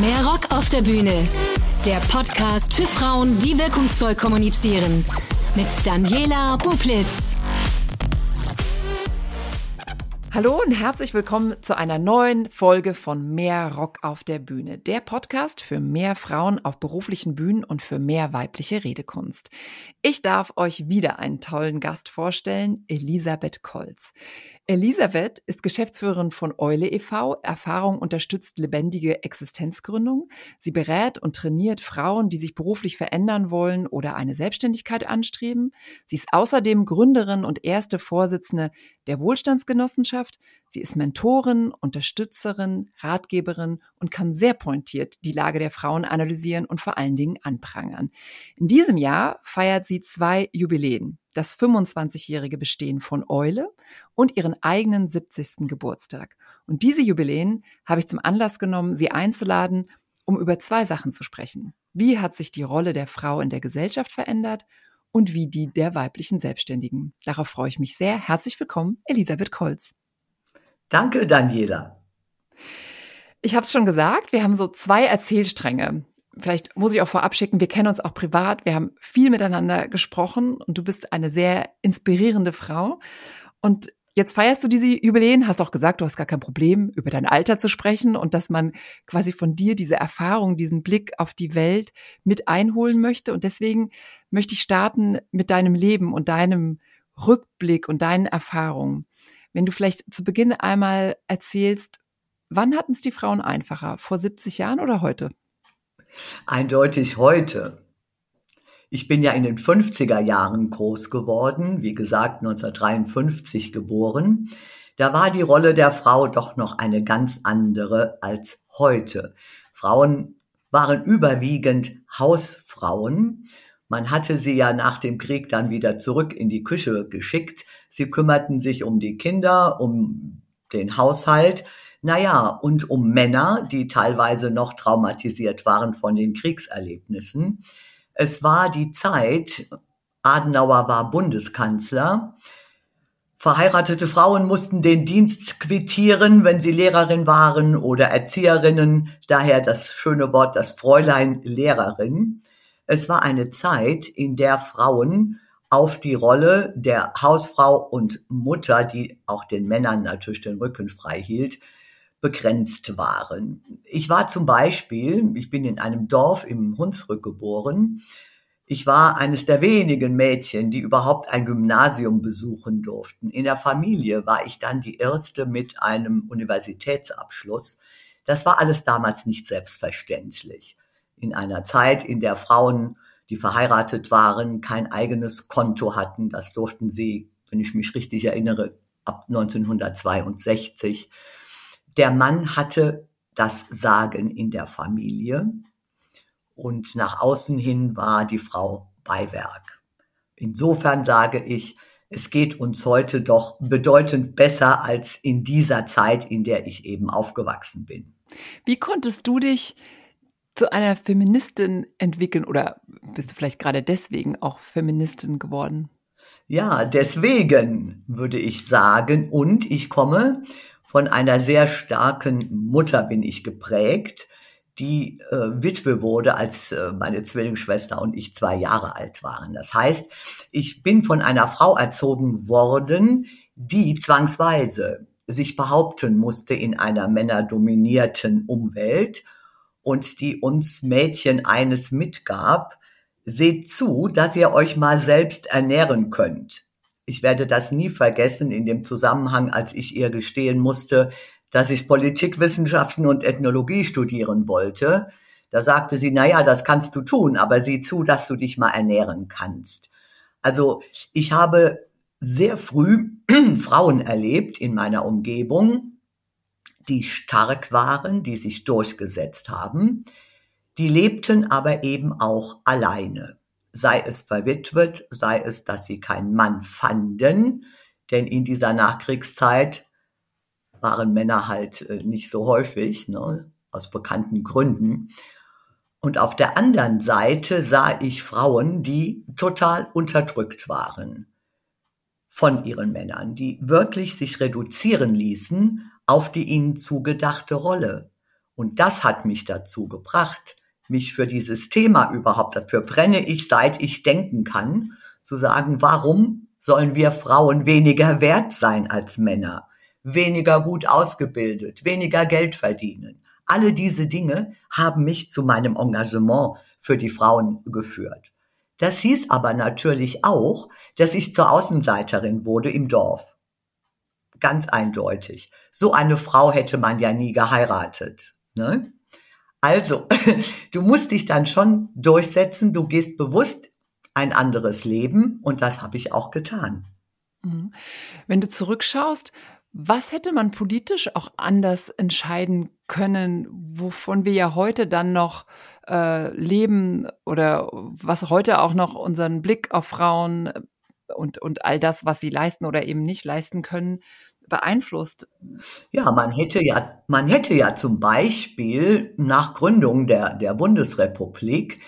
Mehr Rock auf der Bühne. Der Podcast für Frauen, die wirkungsvoll kommunizieren. Mit Daniela Bublitz. Hallo und herzlich willkommen zu einer neuen Folge von Mehr Rock auf der Bühne. Der Podcast für mehr Frauen auf beruflichen Bühnen und für mehr weibliche Redekunst. Ich darf euch wieder einen tollen Gast vorstellen, Elisabeth Kolz. Elisabeth ist Geschäftsführerin von Eule e.V. Erfahrung unterstützt lebendige Existenzgründung. Sie berät und trainiert Frauen, die sich beruflich verändern wollen oder eine Selbstständigkeit anstreben. Sie ist außerdem Gründerin und erste Vorsitzende der Wohlstandsgenossenschaft. Sie ist Mentorin, Unterstützerin, Ratgeberin und kann sehr pointiert die Lage der Frauen analysieren und vor allen Dingen anprangern. In diesem Jahr feiert sie zwei Jubiläen das 25-jährige Bestehen von Eule und ihren eigenen 70. Geburtstag. Und diese Jubiläen habe ich zum Anlass genommen, sie einzuladen, um über zwei Sachen zu sprechen. Wie hat sich die Rolle der Frau in der Gesellschaft verändert und wie die der weiblichen Selbstständigen? Darauf freue ich mich sehr. Herzlich willkommen, Elisabeth Kolz. Danke, Daniela. Ich habe es schon gesagt, wir haben so zwei Erzählstränge vielleicht muss ich auch vorab schicken, wir kennen uns auch privat, wir haben viel miteinander gesprochen und du bist eine sehr inspirierende Frau. Und jetzt feierst du diese Jubiläen, hast auch gesagt, du hast gar kein Problem, über dein Alter zu sprechen und dass man quasi von dir diese Erfahrung, diesen Blick auf die Welt mit einholen möchte. Und deswegen möchte ich starten mit deinem Leben und deinem Rückblick und deinen Erfahrungen. Wenn du vielleicht zu Beginn einmal erzählst, wann hatten es die Frauen einfacher? Vor 70 Jahren oder heute? Eindeutig heute. Ich bin ja in den 50er Jahren groß geworden, wie gesagt 1953 geboren. Da war die Rolle der Frau doch noch eine ganz andere als heute. Frauen waren überwiegend Hausfrauen. Man hatte sie ja nach dem Krieg dann wieder zurück in die Küche geschickt. Sie kümmerten sich um die Kinder, um den Haushalt. Naja, und um Männer, die teilweise noch traumatisiert waren von den Kriegserlebnissen. Es war die Zeit, Adenauer war Bundeskanzler, Verheiratete Frauen mussten den Dienst quittieren, wenn sie Lehrerin waren oder Erzieherinnen, daher das schöne Wort, das Fräulein Lehrerin. Es war eine Zeit, in der Frauen auf die Rolle der Hausfrau und Mutter, die auch den Männern natürlich den Rücken frei hielt, begrenzt waren. Ich war zum Beispiel, ich bin in einem Dorf im Hunsrück geboren. Ich war eines der wenigen Mädchen, die überhaupt ein Gymnasium besuchen durften. In der Familie war ich dann die erste mit einem Universitätsabschluss. Das war alles damals nicht selbstverständlich. In einer Zeit, in der Frauen, die verheiratet waren, kein eigenes Konto hatten. Das durften sie, wenn ich mich richtig erinnere, ab 1962 der Mann hatte das Sagen in der Familie und nach außen hin war die Frau Beiwerk. Insofern sage ich, es geht uns heute doch bedeutend besser als in dieser Zeit, in der ich eben aufgewachsen bin. Wie konntest du dich zu einer Feministin entwickeln oder bist du vielleicht gerade deswegen auch Feministin geworden? Ja, deswegen würde ich sagen. Und ich komme von einer sehr starken Mutter bin ich geprägt, die äh, Witwe wurde, als äh, meine Zwillingsschwester und ich zwei Jahre alt waren. Das heißt, ich bin von einer Frau erzogen worden, die zwangsweise sich behaupten musste in einer männerdominierten Umwelt und die uns Mädchen eines mitgab, seht zu, dass ihr euch mal selbst ernähren könnt. Ich werde das nie vergessen in dem Zusammenhang, als ich ihr gestehen musste, dass ich Politikwissenschaften und Ethnologie studieren wollte. Da sagte sie, na ja, das kannst du tun, aber sieh zu, dass du dich mal ernähren kannst. Also ich habe sehr früh Frauen erlebt in meiner Umgebung, die stark waren, die sich durchgesetzt haben, die lebten aber eben auch alleine sei es verwitwet, sei es, dass sie keinen Mann fanden, denn in dieser Nachkriegszeit waren Männer halt äh, nicht so häufig, ne, aus bekannten Gründen. Und auf der anderen Seite sah ich Frauen, die total unterdrückt waren von ihren Männern, die wirklich sich reduzieren ließen auf die ihnen zugedachte Rolle. Und das hat mich dazu gebracht, mich für dieses Thema überhaupt, dafür brenne ich, seit ich denken kann, zu sagen, warum sollen wir Frauen weniger wert sein als Männer, weniger gut ausgebildet, weniger Geld verdienen. Alle diese Dinge haben mich zu meinem Engagement für die Frauen geführt. Das hieß aber natürlich auch, dass ich zur Außenseiterin wurde im Dorf. Ganz eindeutig. So eine Frau hätte man ja nie geheiratet. Ne? Also, du musst dich dann schon durchsetzen, du gehst bewusst ein anderes Leben und das habe ich auch getan. Mhm. Wenn du zurückschaust, was hätte man politisch auch anders entscheiden können, wovon wir ja heute dann noch äh, leben oder was heute auch noch unseren Blick auf Frauen und, und all das, was sie leisten oder eben nicht leisten können, beeinflusst? Ja, man hätte ja, man hätte ja zum Beispiel nach Gründung der, der Bundesrepublik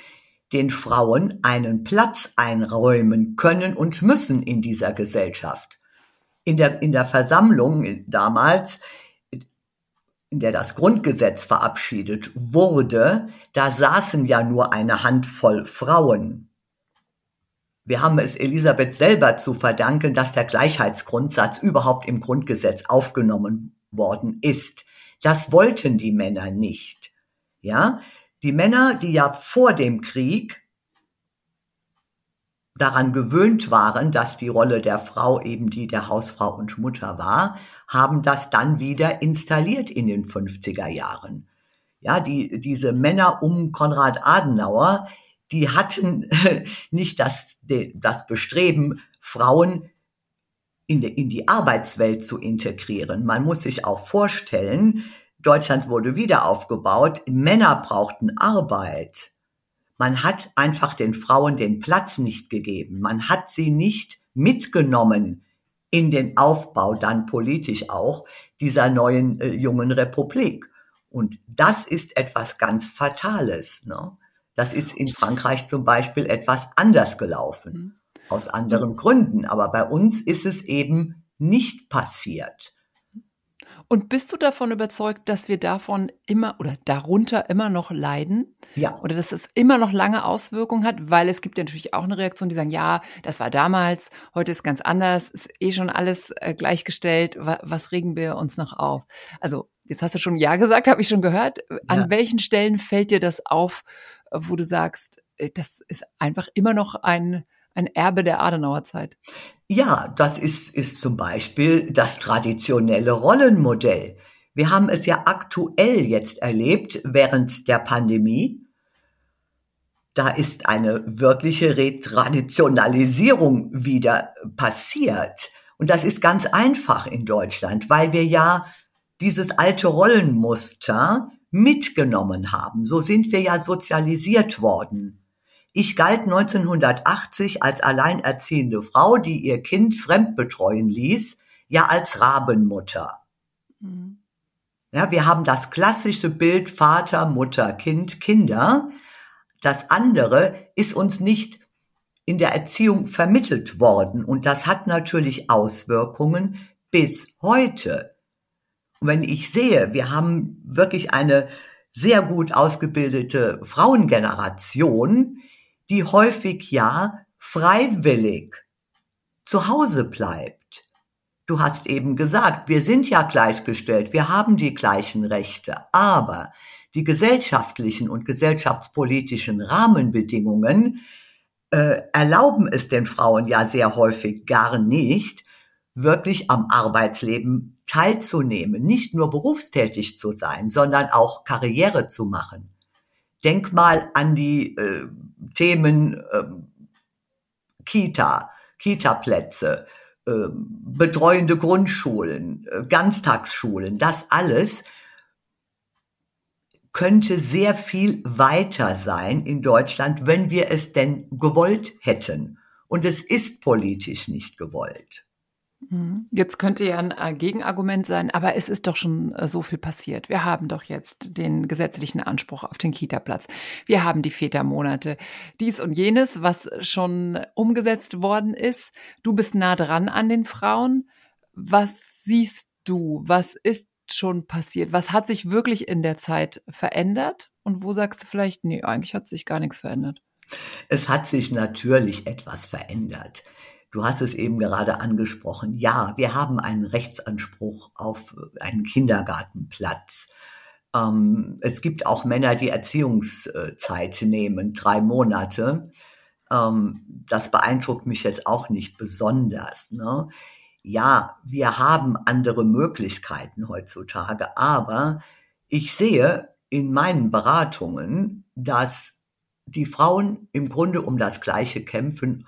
den Frauen einen Platz einräumen können und müssen in dieser Gesellschaft. In der, in der Versammlung damals, in der das Grundgesetz verabschiedet wurde, da saßen ja nur eine Handvoll Frauen. Wir haben es Elisabeth selber zu verdanken, dass der Gleichheitsgrundsatz überhaupt im Grundgesetz aufgenommen worden ist. Das wollten die Männer nicht. Ja, die Männer, die ja vor dem Krieg daran gewöhnt waren, dass die Rolle der Frau eben die der Hausfrau und Mutter war, haben das dann wieder installiert in den 50er Jahren. Ja, die, diese Männer um Konrad Adenauer, die hatten nicht das, das Bestreben, Frauen in die, in die Arbeitswelt zu integrieren. Man muss sich auch vorstellen, Deutschland wurde wieder aufgebaut, Männer brauchten Arbeit. Man hat einfach den Frauen den Platz nicht gegeben. Man hat sie nicht mitgenommen in den Aufbau, dann politisch auch, dieser neuen äh, jungen Republik. Und das ist etwas ganz Fatales. Ne? Das ist in Frankreich zum Beispiel etwas anders gelaufen, mhm. aus anderen Gründen. Aber bei uns ist es eben nicht passiert. Und bist du davon überzeugt, dass wir davon immer oder darunter immer noch leiden? Ja. Oder dass es immer noch lange Auswirkungen hat? Weil es gibt ja natürlich auch eine Reaktion, die sagen, ja, das war damals, heute ist ganz anders, ist eh schon alles äh, gleichgestellt, was, was regen wir uns noch auf? Also, jetzt hast du schon Ja gesagt, habe ich schon gehört. An ja. welchen Stellen fällt dir das auf, wo du sagst, äh, das ist einfach immer noch ein, ein Erbe der Adenauer Zeit? Ja, das ist, ist zum Beispiel das traditionelle Rollenmodell. Wir haben es ja aktuell jetzt erlebt während der Pandemie. Da ist eine wirkliche Retraditionalisierung wieder passiert. Und das ist ganz einfach in Deutschland, weil wir ja dieses alte Rollenmuster mitgenommen haben. So sind wir ja sozialisiert worden. Ich galt 1980 als alleinerziehende Frau, die ihr Kind fremd betreuen ließ, ja als Rabenmutter. Mhm. Ja, wir haben das klassische Bild Vater, Mutter, Kind, Kinder. Das andere ist uns nicht in der Erziehung vermittelt worden und das hat natürlich Auswirkungen bis heute. Und wenn ich sehe, wir haben wirklich eine sehr gut ausgebildete Frauengeneration, die häufig ja freiwillig zu Hause bleibt. Du hast eben gesagt, wir sind ja gleichgestellt, wir haben die gleichen Rechte, aber die gesellschaftlichen und gesellschaftspolitischen Rahmenbedingungen äh, erlauben es den Frauen ja sehr häufig gar nicht, wirklich am Arbeitsleben teilzunehmen, nicht nur berufstätig zu sein, sondern auch Karriere zu machen. Denk mal an die äh, Themen äh, Kita, Kita-Plätze, äh, betreuende Grundschulen, äh, Ganztagsschulen, das alles könnte sehr viel weiter sein in Deutschland, wenn wir es denn gewollt hätten. Und es ist politisch nicht gewollt. Mhm. Jetzt könnte ja ein äh, Gegenargument sein, aber es ist doch schon äh, so viel passiert. Wir haben doch jetzt den gesetzlichen Anspruch auf den Kita-Platz. Wir haben die Vätermonate. Dies und jenes, was schon umgesetzt worden ist. Du bist nah dran an den Frauen. Was siehst du? Was ist schon passiert? Was hat sich wirklich in der Zeit verändert? Und wo sagst du vielleicht, nee, eigentlich hat sich gar nichts verändert? Es hat sich natürlich etwas verändert. Du hast es eben gerade angesprochen. Ja, wir haben einen Rechtsanspruch auf einen Kindergartenplatz. Ähm, es gibt auch Männer, die Erziehungszeit nehmen, drei Monate. Ähm, das beeindruckt mich jetzt auch nicht besonders. Ne? Ja, wir haben andere Möglichkeiten heutzutage, aber ich sehe in meinen Beratungen, dass die Frauen im Grunde um das Gleiche kämpfen,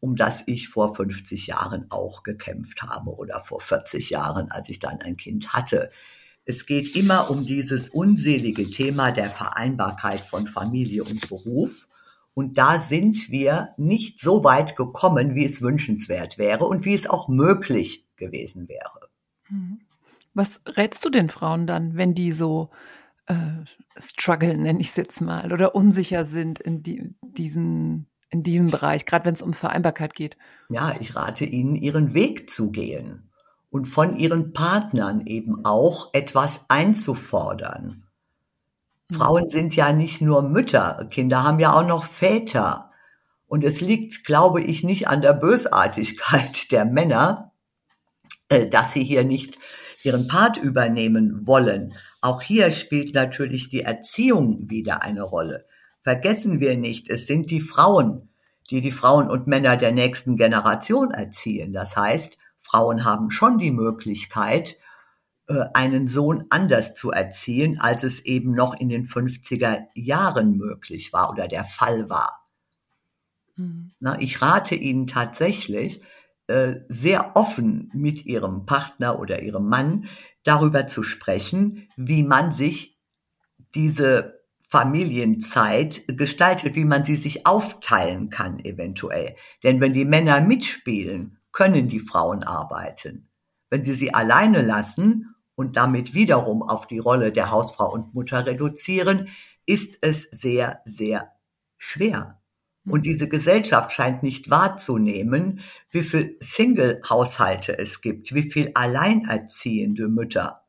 um das ich vor 50 Jahren auch gekämpft habe oder vor 40 Jahren, als ich dann ein Kind hatte. Es geht immer um dieses unselige Thema der Vereinbarkeit von Familie und Beruf. Und da sind wir nicht so weit gekommen, wie es wünschenswert wäre und wie es auch möglich gewesen wäre. Mhm. Was rätst du den Frauen dann, wenn die so äh, strugglen, nenne ich es jetzt mal, oder unsicher sind in die, diesen in diesem Bereich, gerade wenn es um Vereinbarkeit geht? Ja, ich rate Ihnen, Ihren Weg zu gehen und von Ihren Partnern eben auch etwas einzufordern. Mhm. Frauen sind ja nicht nur Mütter, Kinder haben ja auch noch Väter. Und es liegt, glaube ich, nicht an der Bösartigkeit der Männer, äh, dass sie hier nicht ihren Part übernehmen wollen. Auch hier spielt natürlich die Erziehung wieder eine Rolle. Vergessen wir nicht, es sind die Frauen, die die Frauen und Männer der nächsten Generation erziehen. Das heißt, Frauen haben schon die Möglichkeit, äh, einen Sohn anders zu erziehen, als es eben noch in den 50er Jahren möglich war oder der Fall war. Mhm. Na, ich rate Ihnen tatsächlich, äh, sehr offen mit Ihrem Partner oder Ihrem Mann darüber zu sprechen, wie man sich diese Familienzeit gestaltet, wie man sie sich aufteilen kann eventuell. Denn wenn die Männer mitspielen, können die Frauen arbeiten. Wenn sie sie alleine lassen und damit wiederum auf die Rolle der Hausfrau und Mutter reduzieren, ist es sehr, sehr schwer. Und diese Gesellschaft scheint nicht wahrzunehmen, wie viel Single-Haushalte es gibt, wie viel alleinerziehende Mütter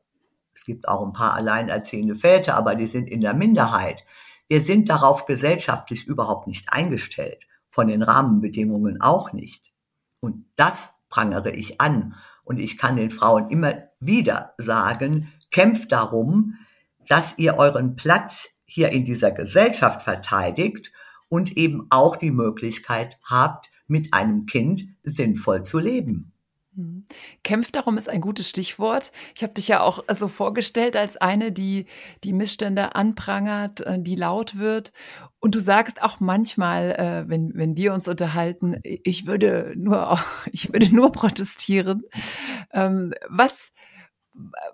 es gibt auch ein paar alleinerziehende Väter, aber die sind in der Minderheit. Wir sind darauf gesellschaftlich überhaupt nicht eingestellt, von den Rahmenbedingungen auch nicht. Und das prangere ich an. Und ich kann den Frauen immer wieder sagen, kämpft darum, dass ihr euren Platz hier in dieser Gesellschaft verteidigt und eben auch die Möglichkeit habt, mit einem Kind sinnvoll zu leben. Mhm. Kämpft darum ist ein gutes Stichwort. Ich habe dich ja auch so vorgestellt als eine, die die Missstände anprangert, äh, die laut wird. Und du sagst auch manchmal, äh, wenn, wenn wir uns unterhalten, ich würde nur, ich würde nur protestieren. Ähm, was,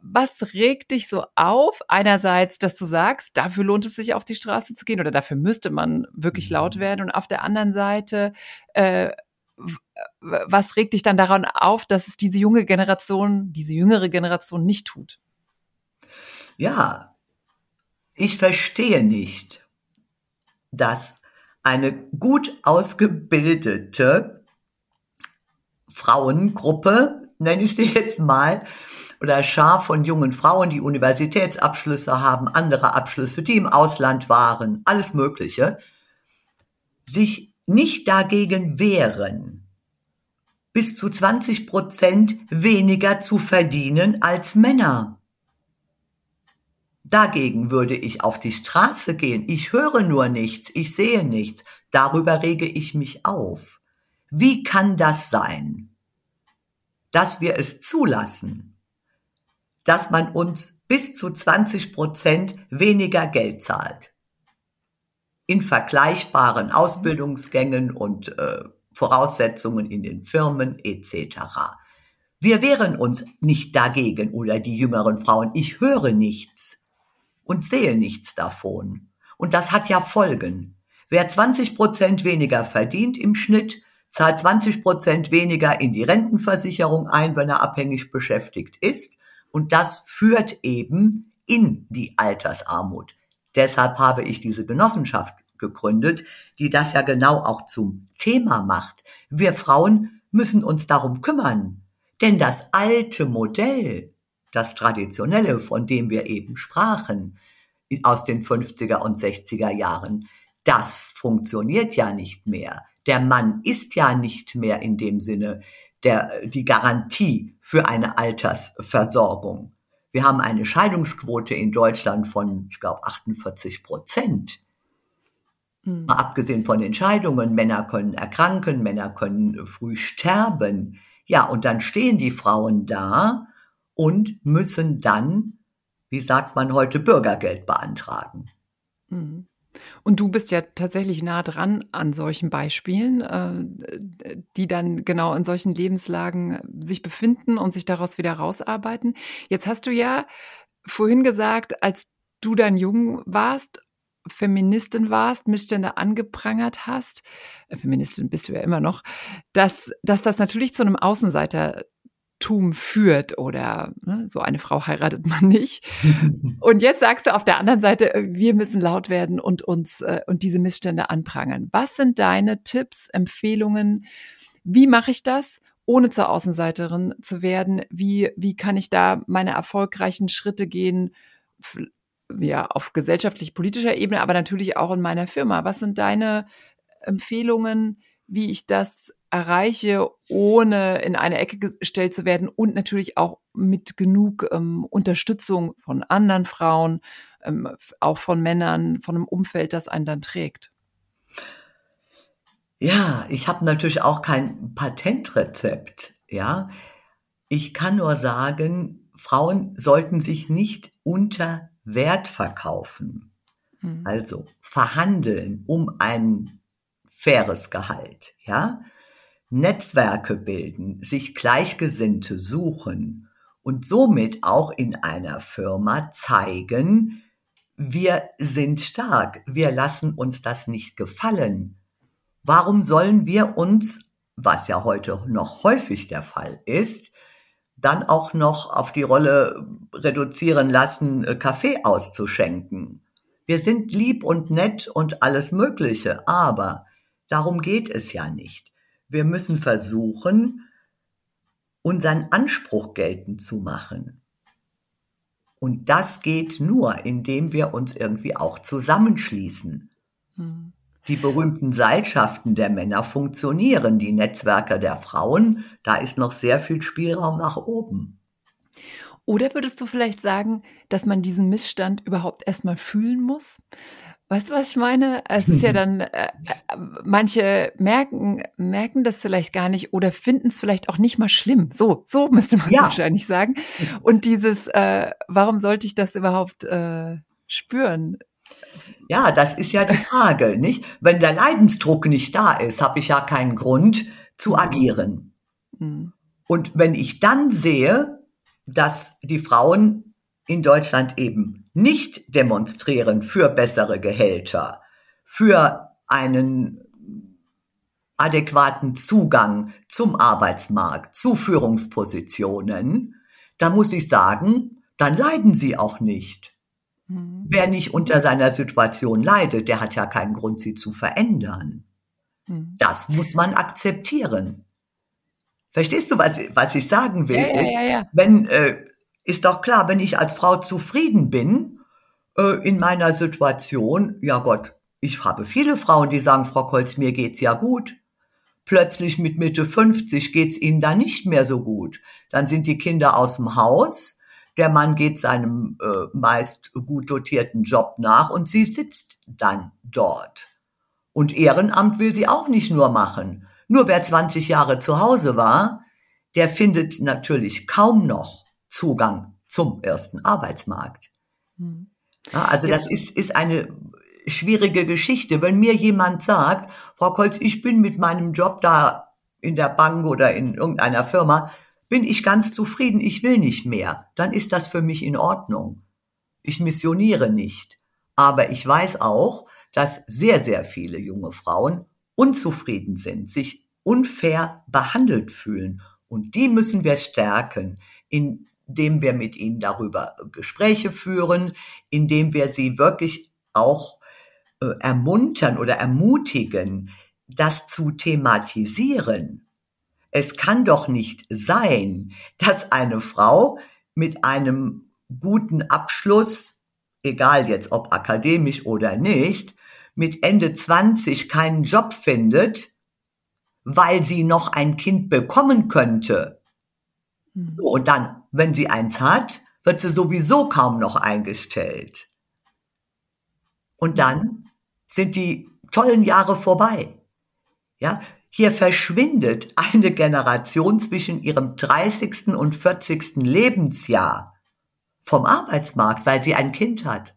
was regt dich so auf? Einerseits, dass du sagst, dafür lohnt es sich auf die Straße zu gehen oder dafür müsste man wirklich laut mhm. werden. Und auf der anderen Seite, äh, was regt dich dann daran auf, dass es diese junge Generation, diese jüngere Generation nicht tut? Ja, ich verstehe nicht, dass eine gut ausgebildete Frauengruppe, nenne ich sie jetzt mal, oder Schar von jungen Frauen, die Universitätsabschlüsse haben, andere Abschlüsse, die im Ausland waren, alles Mögliche, sich nicht dagegen wehren, bis zu 20 Prozent weniger zu verdienen als Männer. Dagegen würde ich auf die Straße gehen. Ich höre nur nichts, ich sehe nichts. Darüber rege ich mich auf. Wie kann das sein, dass wir es zulassen, dass man uns bis zu 20 Prozent weniger Geld zahlt? In vergleichbaren Ausbildungsgängen und äh, Voraussetzungen in den Firmen etc. Wir wehren uns nicht dagegen oder die jüngeren Frauen. Ich höre nichts und sehe nichts davon. Und das hat ja Folgen. Wer 20 Prozent weniger verdient im Schnitt, zahlt 20 Prozent weniger in die Rentenversicherung ein, wenn er abhängig beschäftigt ist. Und das führt eben in die Altersarmut. Deshalb habe ich diese Genossenschaft gegründet, die das ja genau auch zum Thema macht. Wir Frauen müssen uns darum kümmern. Denn das alte Modell, das Traditionelle, von dem wir eben sprachen, aus den 50er und 60er Jahren, das funktioniert ja nicht mehr. Der Mann ist ja nicht mehr in dem Sinne der, die Garantie für eine Altersversorgung. Wir haben eine Scheidungsquote in Deutschland von, ich glaube, 48 Prozent. Mhm. Mal abgesehen von den Scheidungen, Männer können erkranken, Männer können früh sterben. Ja, und dann stehen die Frauen da und müssen dann, wie sagt man heute, Bürgergeld beantragen. Mhm. Und du bist ja tatsächlich nah dran an solchen Beispielen, äh, die dann genau in solchen Lebenslagen sich befinden und sich daraus wieder rausarbeiten. Jetzt hast du ja vorhin gesagt, als du dann jung warst, Feministin warst, Missstände angeprangert hast, äh, Feministin bist du ja immer noch, dass, dass das natürlich zu einem Außenseiter Tum führt oder ne, so eine Frau heiratet man nicht. und jetzt sagst du auf der anderen Seite, äh, wir müssen laut werden und uns äh, und diese Missstände anprangern. Was sind deine Tipps, Empfehlungen? Wie mache ich das, ohne zur Außenseiterin zu werden? Wie, wie kann ich da meine erfolgreichen Schritte gehen? Ja, auf gesellschaftlich-politischer Ebene, aber natürlich auch in meiner Firma. Was sind deine Empfehlungen, wie ich das erreiche, ohne in eine Ecke gestellt zu werden und natürlich auch mit genug ähm, Unterstützung von anderen Frauen, ähm, auch von Männern, von einem Umfeld, das einen dann trägt. Ja, ich habe natürlich auch kein Patentrezept, ja. Ich kann nur sagen, Frauen sollten sich nicht unter Wert verkaufen. Hm. Also verhandeln um ein faires Gehalt, ja. Netzwerke bilden, sich Gleichgesinnte suchen und somit auch in einer Firma zeigen, wir sind stark, wir lassen uns das nicht gefallen. Warum sollen wir uns, was ja heute noch häufig der Fall ist, dann auch noch auf die Rolle reduzieren lassen, äh, Kaffee auszuschenken? Wir sind lieb und nett und alles Mögliche, aber darum geht es ja nicht. Wir müssen versuchen, unseren Anspruch geltend zu machen. Und das geht nur, indem wir uns irgendwie auch zusammenschließen. Mhm. Die berühmten Seilschaften der Männer funktionieren, die Netzwerke der Frauen, da ist noch sehr viel Spielraum nach oben. Oder würdest du vielleicht sagen, dass man diesen Missstand überhaupt erstmal fühlen muss? Weißt du, was ich meine? Es ist ja dann, äh, äh, manche merken, merken das vielleicht gar nicht oder finden es vielleicht auch nicht mal schlimm. So, so müsste man ja. wahrscheinlich sagen. Und dieses, äh, warum sollte ich das überhaupt äh, spüren? Ja, das ist ja die Frage, nicht? Wenn der Leidensdruck nicht da ist, habe ich ja keinen Grund zu mhm. agieren. Mhm. Und wenn ich dann sehe, dass die Frauen in Deutschland eben nicht demonstrieren für bessere Gehälter, für einen adäquaten Zugang zum Arbeitsmarkt, zu Führungspositionen, da muss ich sagen, dann leiden sie auch nicht. Mhm. Wer nicht unter seiner Situation leidet, der hat ja keinen Grund, sie zu verändern. Mhm. Das muss man akzeptieren. Verstehst du, was, was ich sagen will? Ja, ja, ja, wenn äh, ist doch klar, wenn ich als Frau zufrieden bin äh, in meiner Situation, ja Gott, ich habe viele Frauen, die sagen, Frau Kolz, mir geht's ja gut. Plötzlich mit Mitte 50 geht's ihnen dann nicht mehr so gut. Dann sind die Kinder aus dem Haus, der Mann geht seinem äh, meist gut dotierten Job nach und sie sitzt dann dort. Und Ehrenamt will sie auch nicht nur machen. Nur wer 20 Jahre zu Hause war, der findet natürlich kaum noch Zugang zum ersten Arbeitsmarkt. Hm. Ja, also das ist, ist eine schwierige Geschichte. Wenn mir jemand sagt, Frau Kolz, ich bin mit meinem Job da in der Bank oder in irgendeiner Firma, bin ich ganz zufrieden, ich will nicht mehr, dann ist das für mich in Ordnung. Ich missioniere nicht. Aber ich weiß auch, dass sehr, sehr viele junge Frauen unzufrieden sind, sich unfair behandelt fühlen. Und die müssen wir stärken, in indem wir mit ihnen darüber Gespräche führen, indem wir sie wirklich auch äh, ermuntern oder ermutigen, das zu thematisieren. Es kann doch nicht sein, dass eine Frau mit einem guten Abschluss, egal jetzt ob akademisch oder nicht, mit Ende 20 keinen Job findet, weil sie noch ein Kind bekommen könnte. Hm. So, und dann, wenn sie eins hat, wird sie sowieso kaum noch eingestellt. Und dann sind die tollen Jahre vorbei. Ja, hier verschwindet eine Generation zwischen ihrem 30. und 40. Lebensjahr vom Arbeitsmarkt, weil sie ein Kind hat.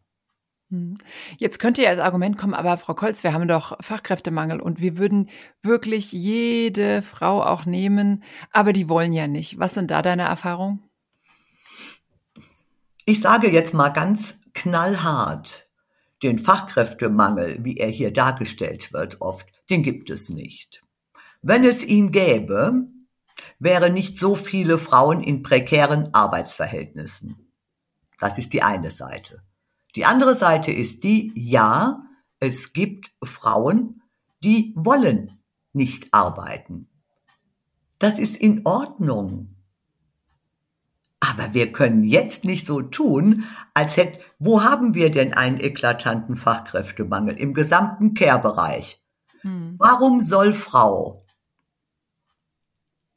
Hm. Jetzt könnte ja als Argument kommen, aber Frau Kolz, wir haben doch Fachkräftemangel und wir würden wirklich jede Frau auch nehmen, aber die wollen ja nicht. Was sind da deine Erfahrungen? Ich sage jetzt mal ganz knallhart, den Fachkräftemangel, wie er hier dargestellt wird oft, den gibt es nicht. Wenn es ihn gäbe, wären nicht so viele Frauen in prekären Arbeitsverhältnissen. Das ist die eine Seite. Die andere Seite ist die, ja, es gibt Frauen, die wollen nicht arbeiten. Das ist in Ordnung. Aber wir können jetzt nicht so tun, als hätte, wo haben wir denn einen eklatanten Fachkräftemangel? Im gesamten Care-Bereich. Hm. Warum soll Frau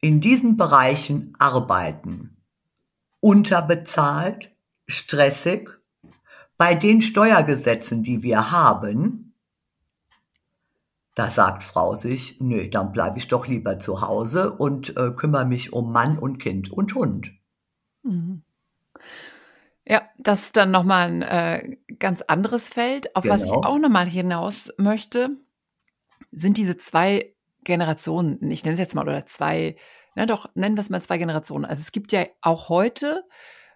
in diesen Bereichen arbeiten? Unterbezahlt, stressig bei den Steuergesetzen, die wir haben, da sagt Frau sich, nö, dann bleibe ich doch lieber zu Hause und äh, kümmere mich um Mann und Kind und Hund. Mhm. Ja, das ist dann nochmal ein äh, ganz anderes Feld. Auf genau. was ich genau. auch nochmal hinaus möchte, sind diese zwei Generationen, ich nenne es jetzt mal, oder zwei, na doch, nennen wir es mal zwei Generationen. Also es gibt ja auch heute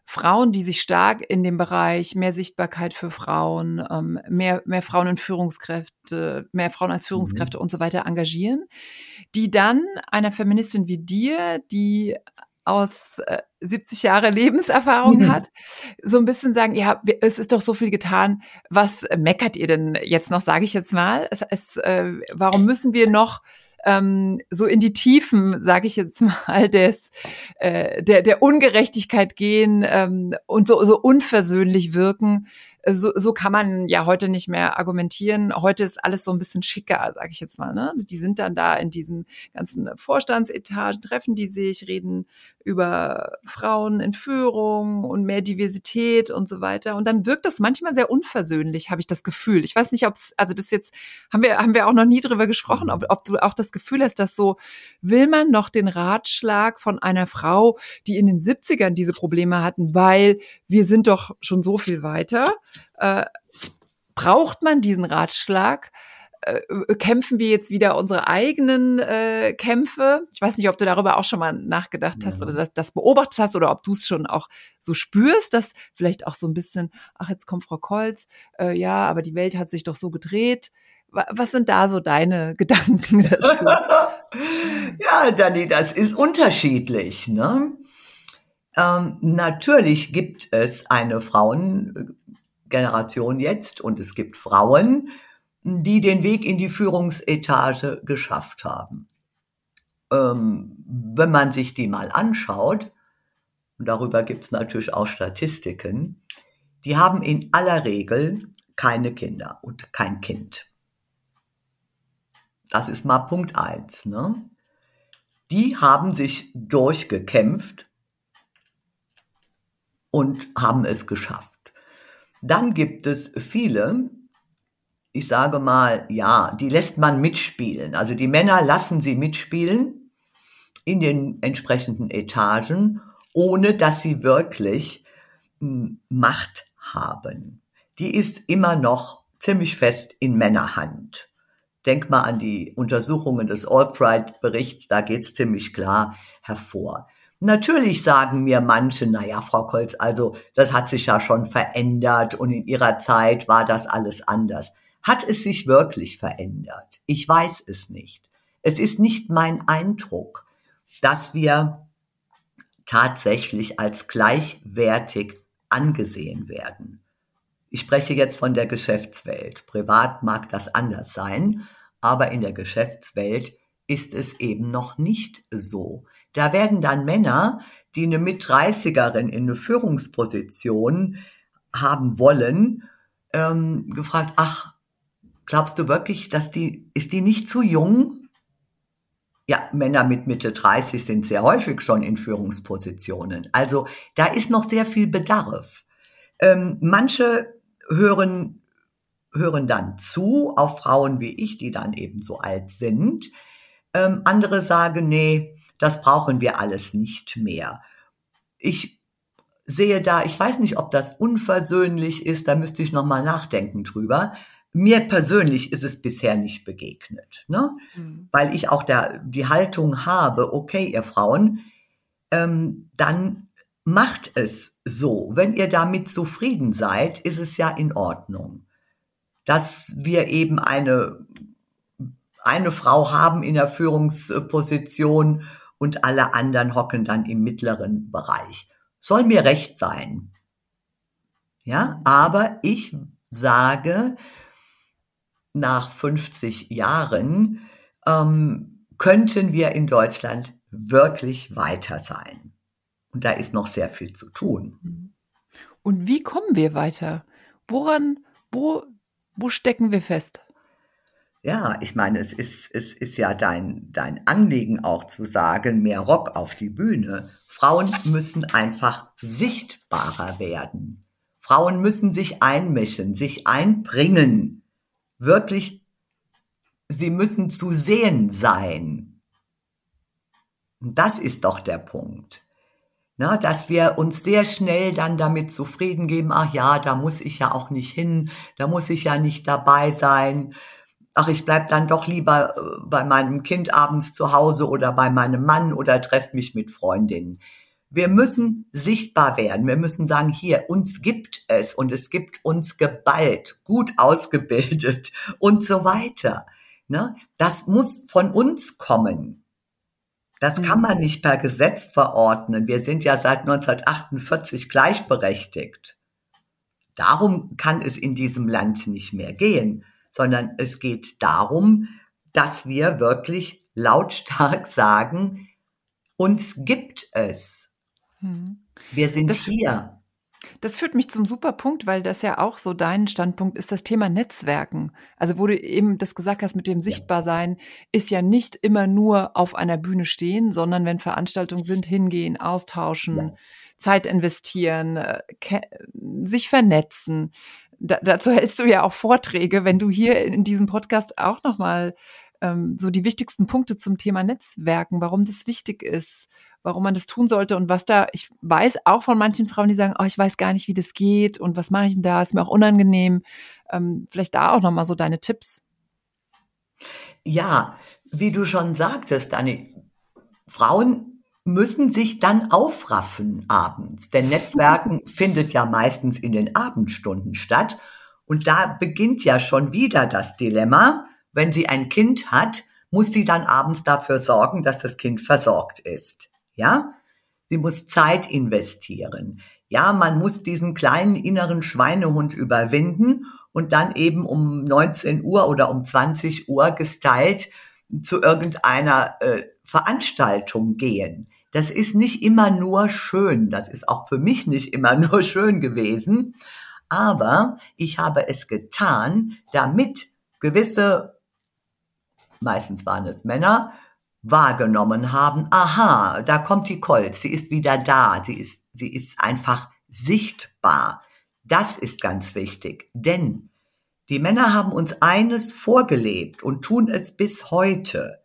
Frauen, die sich stark in dem Bereich mehr Sichtbarkeit für Frauen, ähm, mehr, mehr Frauen in Führungskräfte, mehr Frauen als Führungskräfte mhm. und so weiter engagieren, die dann einer Feministin wie dir, die aus äh, 70 Jahre Lebenserfahrung mhm. hat, so ein bisschen sagen, ja, es ist doch so viel getan, was meckert ihr denn jetzt noch, sage ich jetzt mal? Es, es, äh, warum müssen wir noch ähm, so in die Tiefen, sage ich jetzt mal, des, äh, der, der Ungerechtigkeit gehen ähm, und so, so unversöhnlich wirken, so, so kann man ja heute nicht mehr argumentieren. Heute ist alles so ein bisschen schicker, sage ich jetzt mal. Ne? Die sind dann da in diesen ganzen Vorstandsetagen, treffen die sich, reden über Frauen in Führung und mehr Diversität und so weiter. Und dann wirkt das manchmal sehr unversöhnlich, habe ich das Gefühl. Ich weiß nicht, ob es, also das jetzt haben wir, haben wir auch noch nie drüber gesprochen, ob, ob du auch das Gefühl hast, dass so will man noch den Ratschlag von einer Frau, die in den 70ern diese Probleme hatten, weil wir sind doch schon so viel weiter. Äh, braucht man diesen Ratschlag? Äh, kämpfen wir jetzt wieder unsere eigenen äh, Kämpfe? Ich weiß nicht, ob du darüber auch schon mal nachgedacht hast ja. oder das, das, beobachtet hast oder ob du es schon auch so spürst, dass vielleicht auch so ein bisschen, ach, jetzt kommt Frau Kolz, äh, ja, aber die Welt hat sich doch so gedreht. Was sind da so deine Gedanken dazu? ja, Dani, das ist unterschiedlich. Ne? Ähm, natürlich gibt es eine Frauengeneration jetzt und es gibt Frauen, die den Weg in die Führungsetage geschafft haben. Ähm, wenn man sich die mal anschaut, und darüber gibt es natürlich auch Statistiken, die haben in aller Regel keine Kinder und kein Kind. Das ist mal Punkt eins. Ne? Die haben sich durchgekämpft und haben es geschafft. Dann gibt es viele, ich sage mal, ja, die lässt man mitspielen. Also die Männer lassen sie mitspielen in den entsprechenden Etagen, ohne dass sie wirklich hm, Macht haben. Die ist immer noch ziemlich fest in Männerhand. Denk mal an die Untersuchungen des Albright-Berichts, da geht's ziemlich klar hervor. Natürlich sagen mir manche, naja, Frau Kolz, also das hat sich ja schon verändert und in ihrer Zeit war das alles anders. Hat es sich wirklich verändert? Ich weiß es nicht. Es ist nicht mein Eindruck, dass wir tatsächlich als gleichwertig angesehen werden. Ich spreche jetzt von der Geschäftswelt. Privat mag das anders sein, aber in der Geschäftswelt ist es eben noch nicht so. Da werden dann Männer, die eine Mit-30erin in eine Führungsposition haben wollen, ähm, gefragt, ach, glaubst du wirklich, dass die, ist die nicht zu jung? Ja, Männer mit Mitte 30 sind sehr häufig schon in Führungspositionen. Also da ist noch sehr viel Bedarf. Ähm, manche hören, hören dann zu auf Frauen wie ich, die dann eben so alt sind. Ähm, andere sagen, nee, das brauchen wir alles nicht mehr. Ich sehe da, ich weiß nicht, ob das unversöhnlich ist, da müsste ich noch mal nachdenken drüber. Mir persönlich ist es bisher nicht begegnet, ne? Mhm. weil ich auch da die Haltung habe, okay, ihr Frauen, ähm, dann macht es so. Wenn ihr damit zufrieden seid, ist es ja in Ordnung. Dass wir eben eine, eine Frau haben in der Führungsposition und alle anderen hocken dann im mittleren Bereich. Soll mir recht sein. Ja, aber ich sage, nach 50 Jahren ähm, könnten wir in Deutschland wirklich weiter sein. Und da ist noch sehr viel zu tun. Und wie kommen wir weiter? Woran, wo, wo stecken wir fest? Ja, ich meine, es ist, es ist ja dein, dein Anliegen auch zu sagen, mehr Rock auf die Bühne. Frauen müssen einfach sichtbarer werden. Frauen müssen sich einmischen, sich einbringen. Wirklich, sie müssen zu sehen sein. Und das ist doch der Punkt. Na, dass wir uns sehr schnell dann damit zufrieden geben, ach ja, da muss ich ja auch nicht hin, da muss ich ja nicht dabei sein ach, ich bleib dann doch lieber äh, bei meinem Kind abends zu Hause oder bei meinem Mann oder treffe mich mit Freundinnen. Wir müssen sichtbar werden. Wir müssen sagen, hier, uns gibt es und es gibt uns geballt, gut ausgebildet und so weiter. Ne? Das muss von uns kommen. Das kann man nicht per Gesetz verordnen. Wir sind ja seit 1948 gleichberechtigt. Darum kann es in diesem Land nicht mehr gehen sondern es geht darum, dass wir wirklich lautstark sagen, uns gibt es. Hm. Wir sind das, hier. Das führt mich zum super Punkt, weil das ja auch so dein Standpunkt ist, das Thema Netzwerken. Also wo du eben das gesagt hast mit dem Sichtbarsein, ist ja nicht immer nur auf einer Bühne stehen, sondern wenn Veranstaltungen sind, hingehen, austauschen, ja. Zeit investieren, äh, sich vernetzen da, dazu hältst du ja auch Vorträge, wenn du hier in diesem Podcast auch nochmal ähm, so die wichtigsten Punkte zum Thema Netzwerken, warum das wichtig ist, warum man das tun sollte und was da, ich weiß auch von manchen Frauen, die sagen, oh, ich weiß gar nicht, wie das geht und was mache ich denn da, ist mir auch unangenehm. Ähm, vielleicht da auch nochmal so deine Tipps. Ja, wie du schon sagtest, Dani, Frauen müssen sich dann aufraffen abends. Denn Netzwerken findet ja meistens in den Abendstunden statt. Und da beginnt ja schon wieder das Dilemma. Wenn sie ein Kind hat, muss sie dann abends dafür sorgen, dass das Kind versorgt ist. Ja? Sie muss Zeit investieren. Ja, man muss diesen kleinen inneren Schweinehund überwinden und dann eben um 19 Uhr oder um 20 Uhr gestylt zu irgendeiner äh, Veranstaltung gehen das ist nicht immer nur schön. Das ist auch für mich nicht immer nur schön gewesen. Aber ich habe es getan, damit gewisse, meistens waren es Männer, wahrgenommen haben, aha, da kommt die Colt, sie ist wieder da, sie ist, sie ist einfach sichtbar. Das ist ganz wichtig, denn die Männer haben uns eines vorgelebt und tun es bis heute.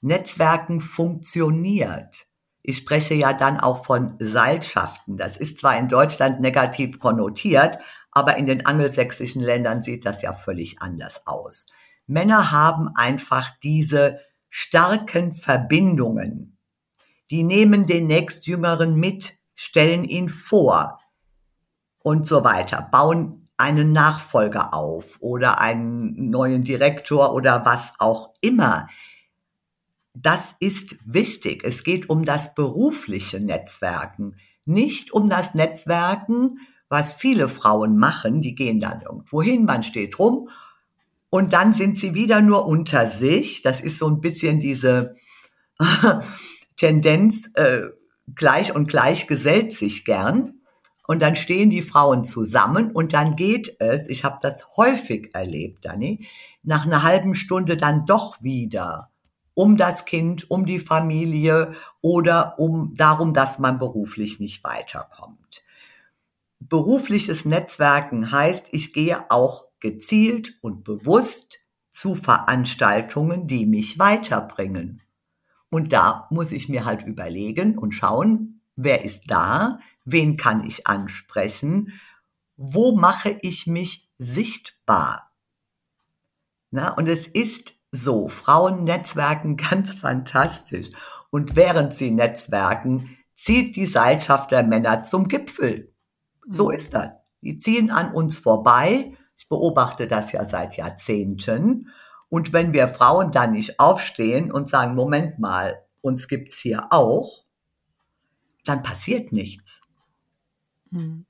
Netzwerken funktioniert. Ich spreche ja dann auch von Seilschaften. Das ist zwar in Deutschland negativ konnotiert, aber in den angelsächsischen Ländern sieht das ja völlig anders aus. Männer haben einfach diese starken Verbindungen. Die nehmen den nächstjüngeren mit, stellen ihn vor und so weiter, bauen einen Nachfolger auf oder einen neuen Direktor oder was auch immer das ist wichtig. Es geht um das berufliche Netzwerken, nicht um das Netzwerken, was viele Frauen machen. Die gehen dann irgendwo hin, man steht rum und dann sind sie wieder nur unter sich. Das ist so ein bisschen diese Tendenz, äh, gleich und gleich gesellt sich gern. Und dann stehen die Frauen zusammen und dann geht es, ich habe das häufig erlebt, Dani, nach einer halben Stunde dann doch wieder um das Kind, um die Familie oder um darum, dass man beruflich nicht weiterkommt. Berufliches Netzwerken heißt, ich gehe auch gezielt und bewusst zu Veranstaltungen, die mich weiterbringen. Und da muss ich mir halt überlegen und schauen, wer ist da, wen kann ich ansprechen, wo mache ich mich sichtbar. Na, und es ist so, Frauen netzwerken ganz fantastisch. Und während sie netzwerken, zieht die Seilschaft der Männer zum Gipfel. So mhm. ist das. Die ziehen an uns vorbei. Beobachte das ja seit Jahrzehnten. Und wenn wir Frauen dann nicht aufstehen und sagen, Moment mal, uns gibt's hier auch, dann passiert nichts. Hm.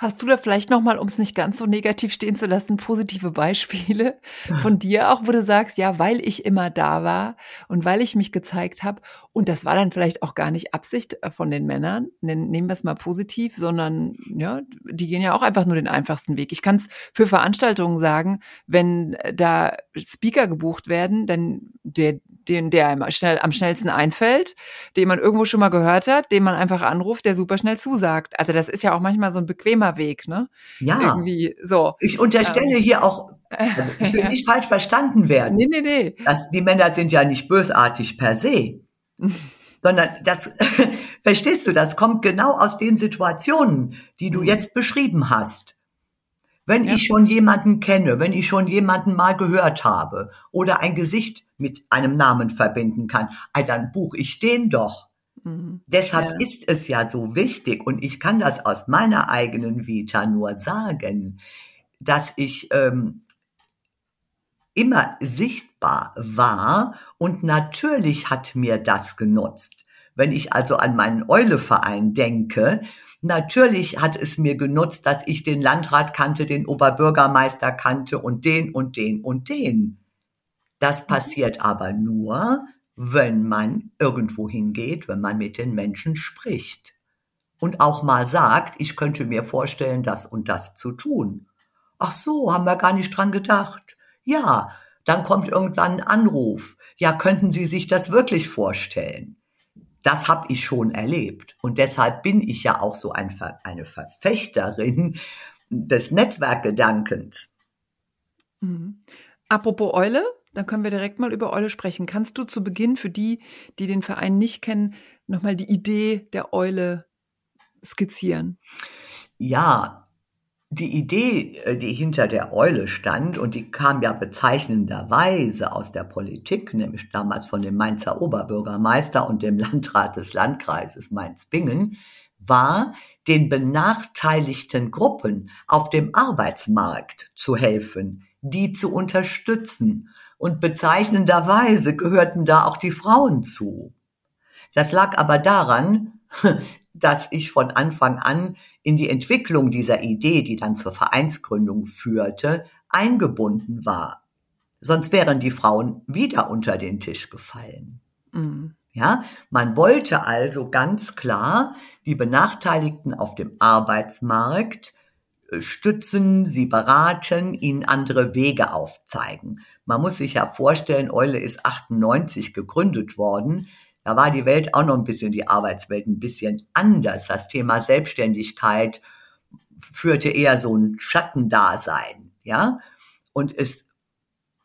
Hast du da vielleicht nochmal, um es nicht ganz so negativ stehen zu lassen, positive Beispiele von dir auch, wo du sagst, ja, weil ich immer da war und weil ich mich gezeigt habe und das war dann vielleicht auch gar nicht Absicht äh, von den Männern, nehmen wir es mal positiv, sondern ja, die gehen ja auch einfach nur den einfachsten Weg. Ich kann es für Veranstaltungen sagen, wenn da Speaker gebucht werden, dann der den der einem schnell, am schnellsten einfällt, den man irgendwo schon mal gehört hat, den man einfach anruft, der super schnell zusagt. Also das ist ja auch manchmal so ein bequemer Weg, ne? Ja. Irgendwie so. Ich unterstelle ähm. hier auch, also ich will nicht falsch verstanden werden. Nee, nee, nee. Das, die Männer sind ja nicht bösartig per se. sondern das, verstehst du, das kommt genau aus den Situationen, die du mhm. jetzt beschrieben hast. Wenn ja. ich schon jemanden kenne, wenn ich schon jemanden mal gehört habe oder ein Gesicht mit einem Namen verbinden kann, dann buche ich den doch. Mhm. Deshalb ja. ist es ja so wichtig und ich kann das aus meiner eigenen Vita nur sagen, dass ich ähm, immer sichtbar war und natürlich hat mir das genutzt. Wenn ich also an meinen Euleverein denke, Natürlich hat es mir genutzt, dass ich den Landrat kannte, den Oberbürgermeister kannte und den und den und den. Das mhm. passiert aber nur, wenn man irgendwo hingeht, wenn man mit den Menschen spricht. Und auch mal sagt, ich könnte mir vorstellen, das und das zu tun. Ach so, haben wir gar nicht dran gedacht. Ja, dann kommt irgendwann ein Anruf. Ja, könnten Sie sich das wirklich vorstellen? das habe ich schon erlebt. Und deshalb bin ich ja auch so ein, eine Verfechterin des Netzwerkgedankens. Mhm. Apropos Eule, dann können wir direkt mal über Eule sprechen. Kannst du zu Beginn für die, die den Verein nicht kennen, nochmal die Idee der Eule skizzieren? Ja, die Idee, äh, die hinter der Eule stand, und die kam ja bezeichnenderweise aus der Politik, nämlich damals von dem Mainzer Oberbürgermeister und dem Landrat des Landkreises Mainz-Bingen, war, den benachteiligten Gruppen auf dem Arbeitsmarkt zu helfen, die zu unterstützen. Und bezeichnenderweise gehörten da auch die Frauen zu. Das lag aber daran, dass ich von Anfang an in die Entwicklung dieser Idee, die dann zur Vereinsgründung führte, eingebunden war. Sonst wären die Frauen wieder unter den Tisch gefallen. Mhm. Ja, man wollte also ganz klar die Benachteiligten auf dem Arbeitsmarkt äh, stützen, sie beraten, ihnen andere Wege aufzeigen. Man muss sich ja vorstellen, Eule ist 98 gegründet worden. Da war die Welt auch noch ein bisschen, die Arbeitswelt ein bisschen anders. Das Thema Selbstständigkeit führte eher so ein Schattendasein, ja. Und es,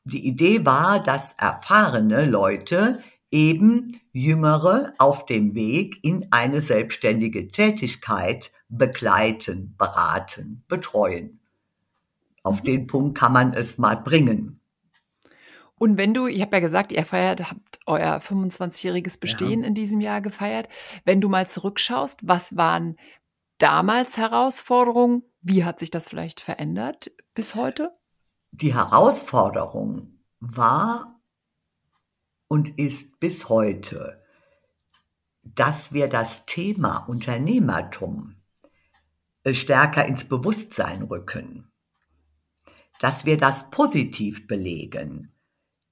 die Idee war, dass erfahrene Leute eben Jüngere auf dem Weg in eine selbstständige Tätigkeit begleiten, beraten, betreuen. Auf mhm. den Punkt kann man es mal bringen. Und wenn du, ich habe ja gesagt, ihr feiert, habt euer 25-jähriges Bestehen ja. in diesem Jahr gefeiert. Wenn du mal zurückschaust, was waren damals Herausforderungen? Wie hat sich das vielleicht verändert bis heute? Die Herausforderung war und ist bis heute, dass wir das Thema Unternehmertum stärker ins Bewusstsein rücken, dass wir das positiv belegen,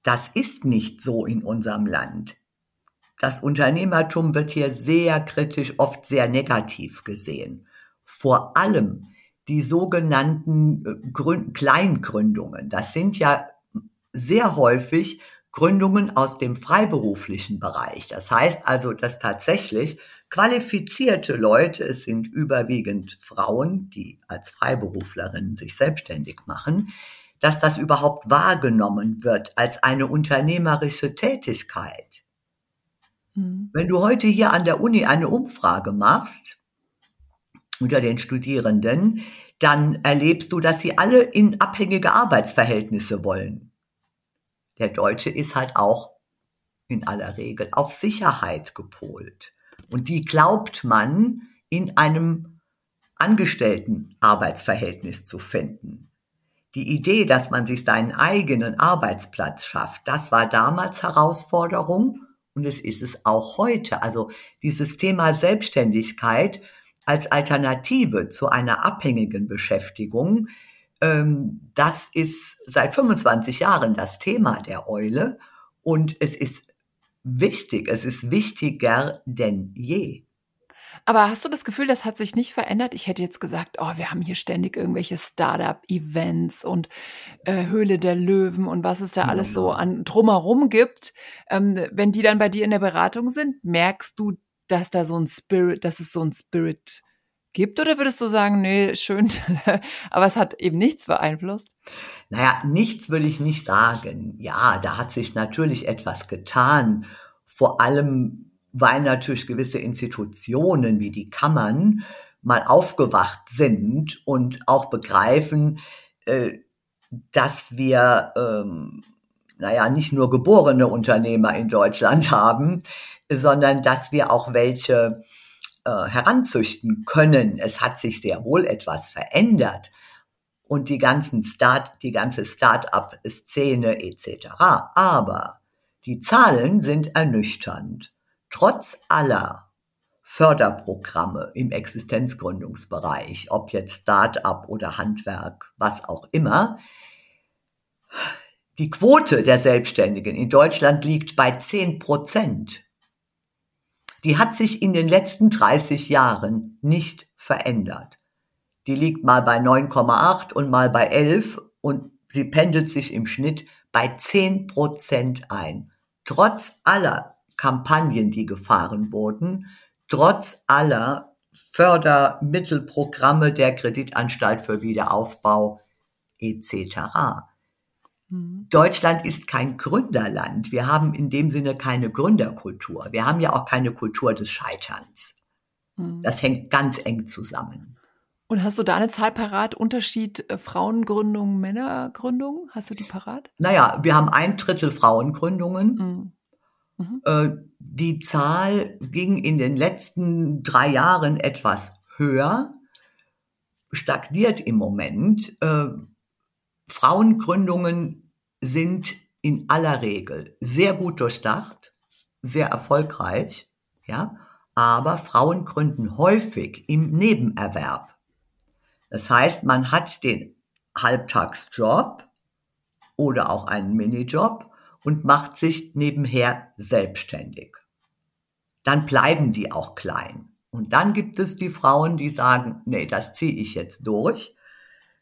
das ist nicht so in unserem Land. das Unternehmertum wird hier sehr kritisch, oft sehr negativ gesehen. Vor allem die sogenannten äh, Grün Kleingründungen. Das sind ja sehr häufig Gründungen aus dem freiberuflichen Bereich. Das heißt also, dass tatsächlich qualifizierte Leute, es sind überwiegend Frauen, die als Freiberuflerinnen sich selbstständig machen, dass das überhaupt wahrgenommen wird als eine unternehmerische Tätigkeit. Mhm. Wenn du heute hier an der Uni eine Umfrage machst unter den Studierenden, dann erlebst du, dass sie alle in abhängige Arbeitsverhältnisse wollen. Der Deutsche ist halt auch in aller Regel auf Sicherheit gepolt. Und die glaubt man in einem angestellten Arbeitsverhältnis zu finden. Die Idee, dass man sich seinen eigenen Arbeitsplatz schafft, das war damals Herausforderung und es ist es auch heute. Also dieses Thema Selbstständigkeit als Alternative zu einer abhängigen Beschäftigung, ähm, das ist seit 25 Jahren das Thema der Eule und es ist wichtig, es ist wichtiger denn je. Aber hast du das Gefühl, das hat sich nicht verändert? Ich hätte jetzt gesagt, oh, wir haben hier ständig irgendwelche Startup-Events und äh, Höhle der Löwen und was es da alles so an drumherum gibt. Ähm, wenn die dann bei dir in der Beratung sind, merkst du, dass da so ein Spirit, dass es so ein Spirit gibt? Oder würdest du sagen, nee, schön, aber es hat eben nichts beeinflusst? Naja, nichts würde ich nicht sagen. Ja, da hat sich natürlich etwas getan. Vor allem, weil natürlich gewisse Institutionen wie die Kammern mal aufgewacht sind und auch begreifen, äh, dass wir, ähm, naja, nicht nur geborene Unternehmer in Deutschland haben, sondern dass wir auch welche äh, heranzüchten können. Es hat sich sehr wohl etwas verändert und die ganzen Start, die ganze Start-up-Szene etc. Aber die Zahlen sind ernüchternd. Trotz aller Förderprogramme im Existenzgründungsbereich, ob jetzt Start-up oder Handwerk, was auch immer, die Quote der Selbstständigen in Deutschland liegt bei 10 Prozent die hat sich in den letzten 30 Jahren nicht verändert. Die liegt mal bei 9,8 und mal bei 11 und sie pendelt sich im Schnitt bei 10 Prozent ein. Trotz aller Kampagnen, die gefahren wurden, trotz aller Fördermittelprogramme der Kreditanstalt für Wiederaufbau etc. Mhm. Deutschland ist kein Gründerland. Wir haben in dem Sinne keine Gründerkultur. Wir haben ja auch keine Kultur des Scheiterns. Mhm. Das hängt ganz eng zusammen. Und hast du da eine Zahl parat? Unterschied äh, Frauengründung, Männergründung? Hast du die parat? Naja, wir haben ein Drittel Frauengründungen. Mhm. Mhm. Äh, die Zahl ging in den letzten drei Jahren etwas höher, stagniert im Moment. Äh, Frauengründungen sind in aller Regel sehr gut durchdacht, sehr erfolgreich, ja, aber Frauen gründen häufig im Nebenerwerb. Das heißt, man hat den Halbtagsjob oder auch einen Minijob und macht sich nebenher selbstständig. Dann bleiben die auch klein. Und dann gibt es die Frauen, die sagen, nee, das ziehe ich jetzt durch.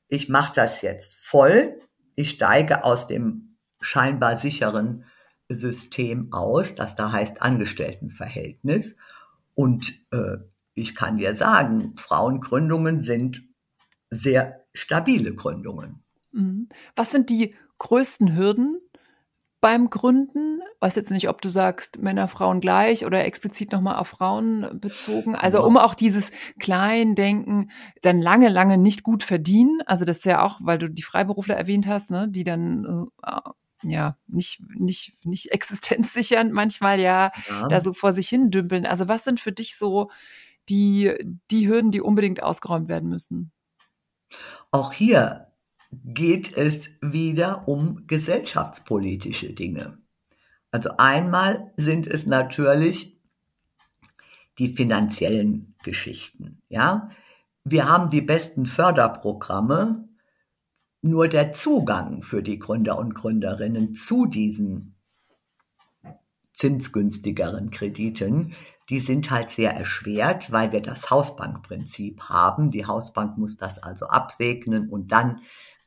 Ich mache das jetzt voll ich steige aus dem scheinbar sicheren System aus, das da heißt Angestelltenverhältnis. Und äh, ich kann dir sagen, Frauengründungen sind sehr stabile Gründungen. Mhm. Was sind die größten Hürden beim Gründen? Weiß jetzt nicht, ob du sagst Männer, Frauen gleich oder explizit nochmal auf Frauen bezogen. Also ja. um auch dieses Kleindenken dann lange, lange nicht gut verdienen. Also das ist ja auch, weil du die Freiberufler erwähnt hast, ne, die dann äh, ja nicht nicht nicht existenzsichernd manchmal ja, ja da so vor sich hin dümpeln. Also was sind für dich so die die Hürden, die unbedingt ausgeräumt werden müssen? Auch hier geht es wieder um gesellschaftspolitische Dinge. Also einmal sind es natürlich die finanziellen Geschichten, ja. Wir haben die besten Förderprogramme, nur der Zugang für die Gründer und Gründerinnen zu diesen zinsgünstigeren Krediten, die sind halt sehr erschwert, weil wir das Hausbankprinzip haben. Die Hausbank muss das also absegnen und dann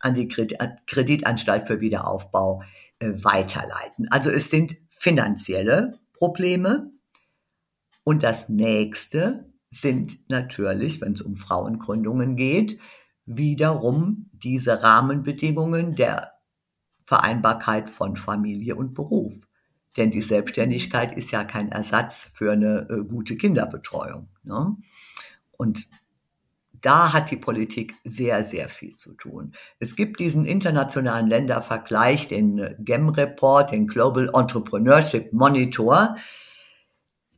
an die Kreditanstalt für Wiederaufbau äh, weiterleiten. Also es sind finanzielle Probleme. Und das nächste sind natürlich, wenn es um Frauengründungen geht, wiederum diese Rahmenbedingungen der Vereinbarkeit von Familie und Beruf. Denn die Selbstständigkeit ist ja kein Ersatz für eine äh, gute Kinderbetreuung. Ne? Und da hat die Politik sehr, sehr viel zu tun. Es gibt diesen internationalen Ländervergleich, den GEM-Report, den Global Entrepreneurship Monitor.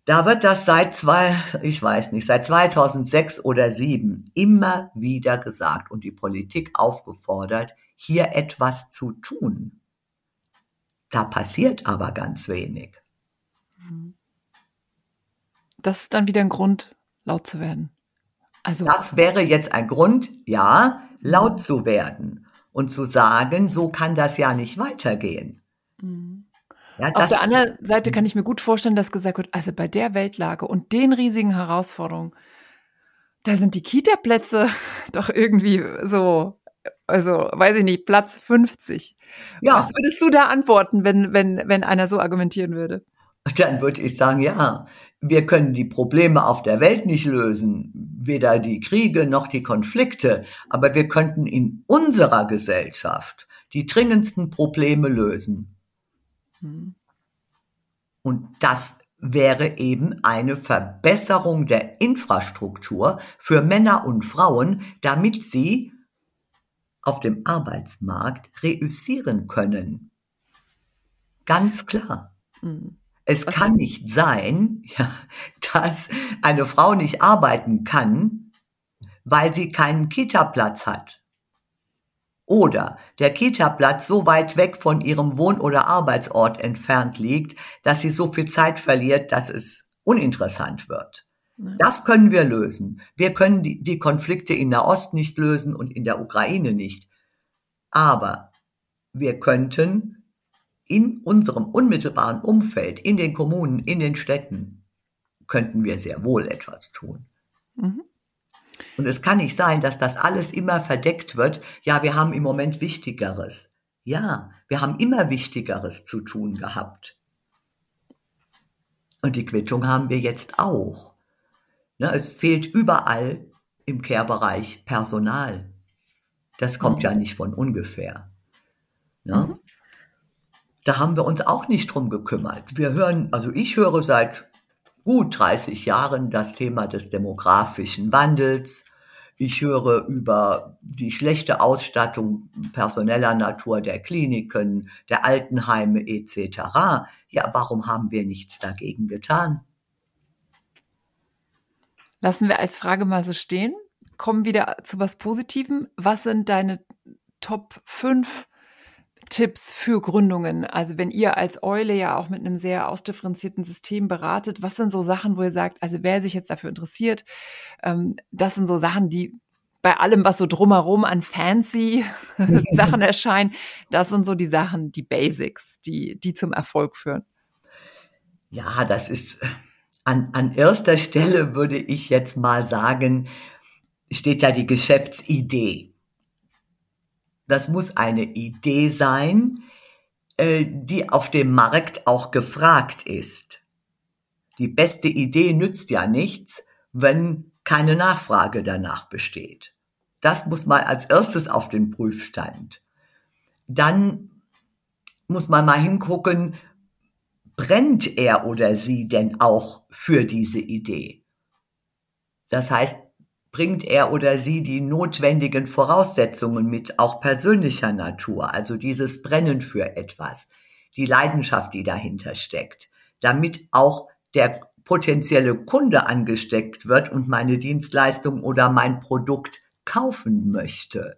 Da wird das seit zwei, ich weiß nicht, seit 2006 oder 2007 immer wieder gesagt und die Politik aufgefordert, hier etwas zu tun. Da passiert aber ganz wenig. Das ist dann wieder ein Grund, laut zu werden. Also das wäre jetzt ein Grund, ja, laut zu werden und zu sagen, so kann das ja nicht weitergehen. Mhm. Ja, Auf der anderen Seite kann ich mir gut vorstellen, dass gesagt wird, also bei der Weltlage und den riesigen Herausforderungen, da sind die Kita-Plätze doch irgendwie so also weiß ich nicht, Platz 50. Ja. Was würdest du da antworten, wenn, wenn, wenn einer so argumentieren würde? Dann würde ich sagen, ja, wir können die Probleme auf der Welt nicht lösen, weder die Kriege noch die Konflikte, aber wir könnten in unserer Gesellschaft die dringendsten Probleme lösen. Hm. Und das wäre eben eine Verbesserung der Infrastruktur für Männer und Frauen, damit sie auf dem Arbeitsmarkt reüssieren können. Ganz klar. Mhm. Es Was kann nicht sein, ja, dass eine Frau nicht arbeiten kann, weil sie keinen Kita-Platz hat. Oder der Kita-Platz so weit weg von ihrem Wohn- oder Arbeitsort entfernt liegt, dass sie so viel Zeit verliert, dass es uninteressant wird. Das können wir lösen. Wir können die, die Konflikte in der Ost nicht lösen und in der Ukraine nicht. Aber wir könnten in unserem unmittelbaren Umfeld, in den Kommunen, in den Städten, könnten wir sehr wohl etwas tun. Mhm. Und es kann nicht sein, dass das alles immer verdeckt wird. Ja, wir haben im Moment Wichtigeres. Ja, wir haben immer Wichtigeres zu tun gehabt. Und die Quittung haben wir jetzt auch. Ne, es fehlt überall im Care-Bereich Personal. Das kommt mhm. ja nicht von ungefähr. Ne? Mhm. Da haben wir uns auch nicht drum gekümmert. Wir hören, also ich höre seit gut 30 Jahren das Thema des demografischen Wandels. Ich höre über die schlechte Ausstattung personeller Natur der Kliniken, der Altenheime etc. Ja, warum haben wir nichts dagegen getan? Lassen wir als Frage mal so stehen kommen wieder zu was Positivem. Was sind deine Top 5 Tipps für Gründungen? Also wenn ihr als Eule ja auch mit einem sehr ausdifferenzierten System beratet, was sind so Sachen, wo ihr sagt, also wer sich jetzt dafür interessiert, ähm, das sind so Sachen, die bei allem, was so drumherum an fancy Sachen erscheinen, das sind so die Sachen, die Basics, die, die zum Erfolg führen. Ja, das ist an, an erster Stelle würde ich jetzt mal sagen, steht ja die Geschäftsidee. Das muss eine Idee sein, äh, die auf dem Markt auch gefragt ist. Die beste Idee nützt ja nichts, wenn keine Nachfrage danach besteht. Das muss mal als erstes auf den Prüfstand. Dann muss man mal hingucken, brennt er oder sie denn auch für diese Idee? Das heißt, bringt er oder sie die notwendigen Voraussetzungen mit, auch persönlicher Natur, also dieses Brennen für etwas, die Leidenschaft, die dahinter steckt, damit auch der potenzielle Kunde angesteckt wird und meine Dienstleistung oder mein Produkt kaufen möchte.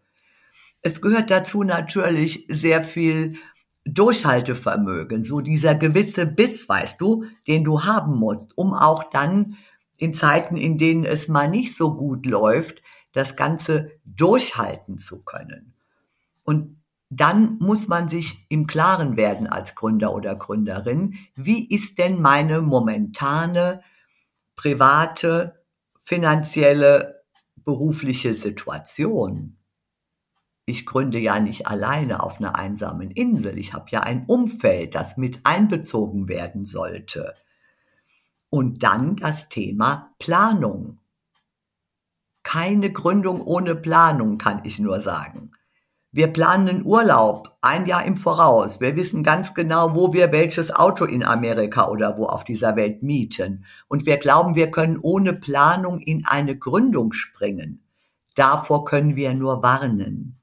Es gehört dazu natürlich sehr viel Durchhaltevermögen, so dieser gewisse Biss, weißt du, den du haben musst, um auch dann in Zeiten, in denen es mal nicht so gut läuft, das Ganze durchhalten zu können. Und dann muss man sich im Klaren werden als Gründer oder Gründerin, wie ist denn meine momentane private, finanzielle, berufliche Situation? Ich gründe ja nicht alleine auf einer einsamen Insel. Ich habe ja ein Umfeld, das mit einbezogen werden sollte. Und dann das Thema Planung. Keine Gründung ohne Planung, kann ich nur sagen. Wir planen einen Urlaub ein Jahr im Voraus. Wir wissen ganz genau, wo wir welches Auto in Amerika oder wo auf dieser Welt mieten. Und wir glauben, wir können ohne Planung in eine Gründung springen. Davor können wir nur warnen.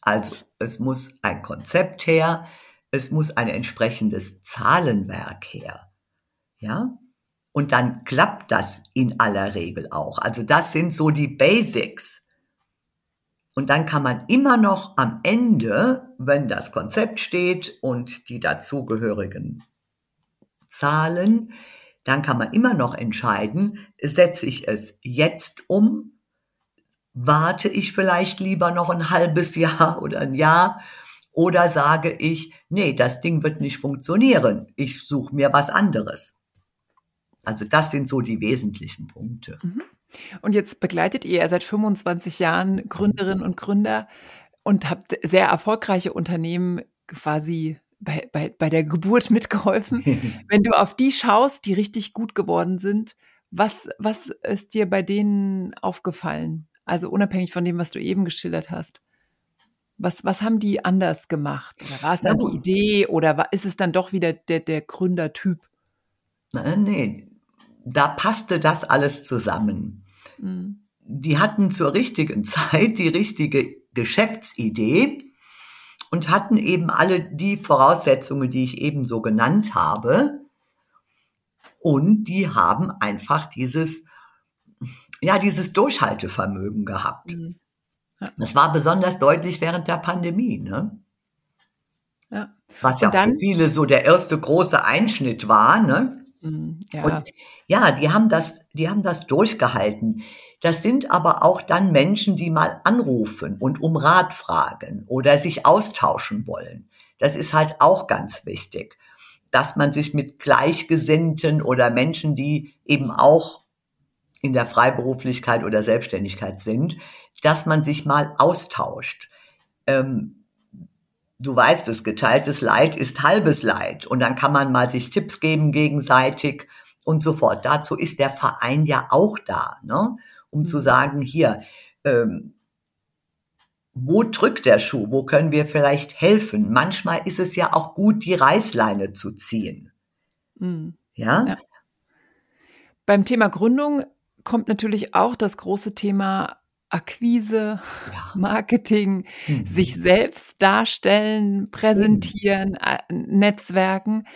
Also es muss ein Konzept her, es muss ein entsprechendes Zahlenwerk her. Ja? Und dann klappt das in aller Regel auch. Also das sind so die Basics. Und dann kann man immer noch am Ende, wenn das Konzept steht und die dazugehörigen Zahlen, dann kann man immer noch entscheiden, setze ich es jetzt um, warte ich vielleicht lieber noch ein halbes Jahr oder ein Jahr oder sage ich, nee, das Ding wird nicht funktionieren, ich suche mir was anderes. Also das sind so die wesentlichen Punkte. Mhm. Und jetzt begleitet ihr seit 25 Jahren Gründerinnen und Gründer und habt sehr erfolgreiche Unternehmen quasi bei, bei, bei der Geburt mitgeholfen. Wenn du auf die schaust, die richtig gut geworden sind, was, was ist dir bei denen aufgefallen? Also unabhängig von dem, was du eben geschildert hast. Was, was haben die anders gemacht? Oder war es dann die Idee oder war, ist es dann doch wieder der, der Gründertyp? Nee, da passte das alles zusammen. Mhm. Die hatten zur richtigen Zeit die richtige Geschäftsidee und hatten eben alle die Voraussetzungen, die ich eben so genannt habe. Und die haben einfach dieses, ja, dieses Durchhaltevermögen gehabt. Mhm. Ja. Das war besonders deutlich während der Pandemie, ne? Ja. Was ja dann, für viele so der erste große Einschnitt war, ne? Mhm, ja. Und ja, die haben das, die haben das durchgehalten. Das sind aber auch dann Menschen, die mal anrufen und um Rat fragen oder sich austauschen wollen. Das ist halt auch ganz wichtig, dass man sich mit Gleichgesinnten oder Menschen, die eben auch in der Freiberuflichkeit oder Selbstständigkeit sind, dass man sich mal austauscht. Ähm, du weißt es, geteiltes Leid ist halbes Leid. Und dann kann man mal sich Tipps geben gegenseitig und so fort. Dazu ist der Verein ja auch da, ne? um mhm. zu sagen, hier, ähm, wo drückt der Schuh? Wo können wir vielleicht helfen? Manchmal ist es ja auch gut, die Reißleine zu ziehen. Mhm. Ja? ja? Beim Thema Gründung kommt natürlich auch das große Thema Akquise, ja. Marketing, mhm. sich selbst darstellen, präsentieren, mhm. Netzwerken.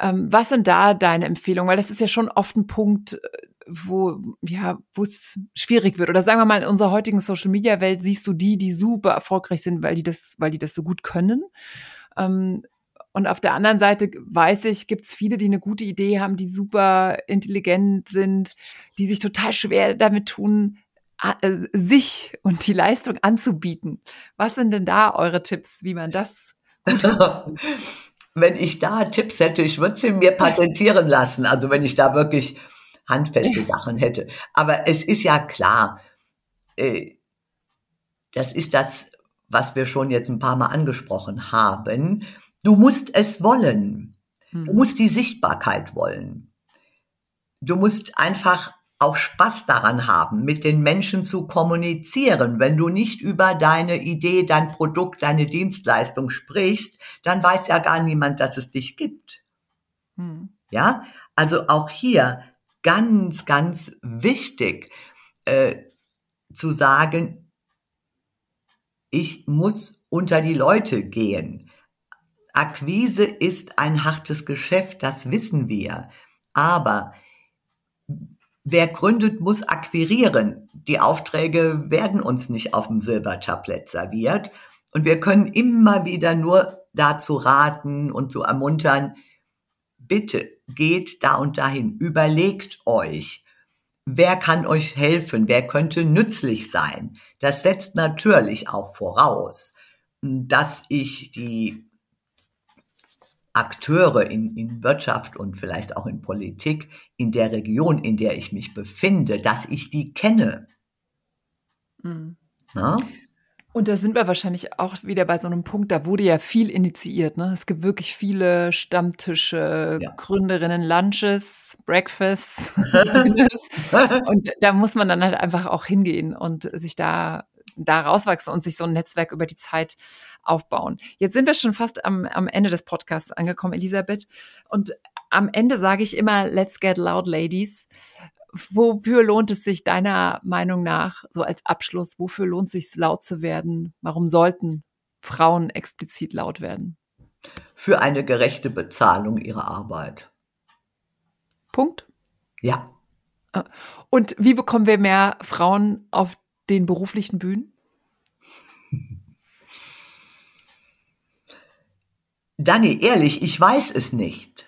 Ähm, was sind da deine Empfehlungen? Weil das ist ja schon oft ein Punkt, äh, wo ja, wo es schwierig wird. Oder sagen wir mal, in unserer heutigen Social Media Welt siehst du die, die super erfolgreich sind, weil die das, weil die das so gut können. Ähm, und auf der anderen Seite weiß ich, gibt es viele, die eine gute Idee haben, die super intelligent sind, die sich total schwer damit tun, äh, sich und die Leistung anzubieten. Was sind denn da eure Tipps, wie man das Wenn ich da Tipps hätte, ich würde sie mir patentieren lassen. Also wenn ich da wirklich handfeste Sachen hätte. Aber es ist ja klar, äh, das ist das, was wir schon jetzt ein paar Mal angesprochen haben. Du musst es wollen. Du hm. musst die Sichtbarkeit wollen. Du musst einfach auch Spaß daran haben, mit den Menschen zu kommunizieren. Wenn du nicht über deine Idee, dein Produkt, deine Dienstleistung sprichst, dann weiß ja gar niemand, dass es dich gibt. Hm. Ja, also auch hier ganz, ganz wichtig äh, zu sagen, ich muss unter die Leute gehen. Akquise ist ein hartes Geschäft, das wissen wir. Aber Wer gründet, muss akquirieren. Die Aufträge werden uns nicht auf dem Silbertablett serviert. Und wir können immer wieder nur dazu raten und zu ermuntern, bitte geht da und dahin, überlegt euch, wer kann euch helfen, wer könnte nützlich sein. Das setzt natürlich auch voraus, dass ich die Akteure in, in Wirtschaft und vielleicht auch in Politik in der Region, in der ich mich befinde, dass ich die kenne. Mhm. Und da sind wir wahrscheinlich auch wieder bei so einem Punkt, da wurde ja viel initiiert. Ne? Es gibt wirklich viele Stammtische, ja. Gründerinnen, Lunches, Breakfasts, und da muss man dann halt einfach auch hingehen und sich da, da rauswachsen und sich so ein Netzwerk über die Zeit aufbauen. Jetzt sind wir schon fast am, am Ende des Podcasts angekommen, Elisabeth. Und am Ende sage ich immer, let's get loud, ladies. Wofür lohnt es sich deiner Meinung nach, so als Abschluss, wofür lohnt es sich laut zu werden? Warum sollten Frauen explizit laut werden? Für eine gerechte Bezahlung ihrer Arbeit. Punkt? Ja. Ah. Und wie bekommen wir mehr Frauen auf den beruflichen Bühnen? Dani, ehrlich, ich weiß es nicht.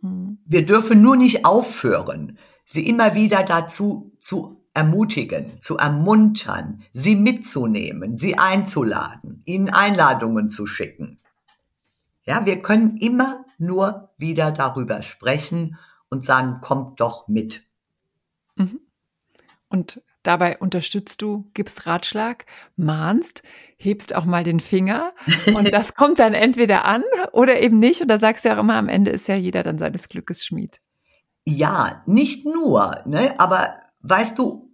Mhm. Wir dürfen nur nicht aufhören sie immer wieder dazu zu ermutigen, zu ermuntern, sie mitzunehmen, sie einzuladen, ihnen Einladungen zu schicken. Ja, wir können immer nur wieder darüber sprechen und sagen, kommt doch mit. Mhm. Und dabei unterstützt du, gibst Ratschlag, mahnst, hebst auch mal den Finger und das kommt dann entweder an oder eben nicht. Und da sagst du ja auch immer, am Ende ist ja jeder dann seines Glückes Schmied. Ja, nicht nur, ne, aber weißt du,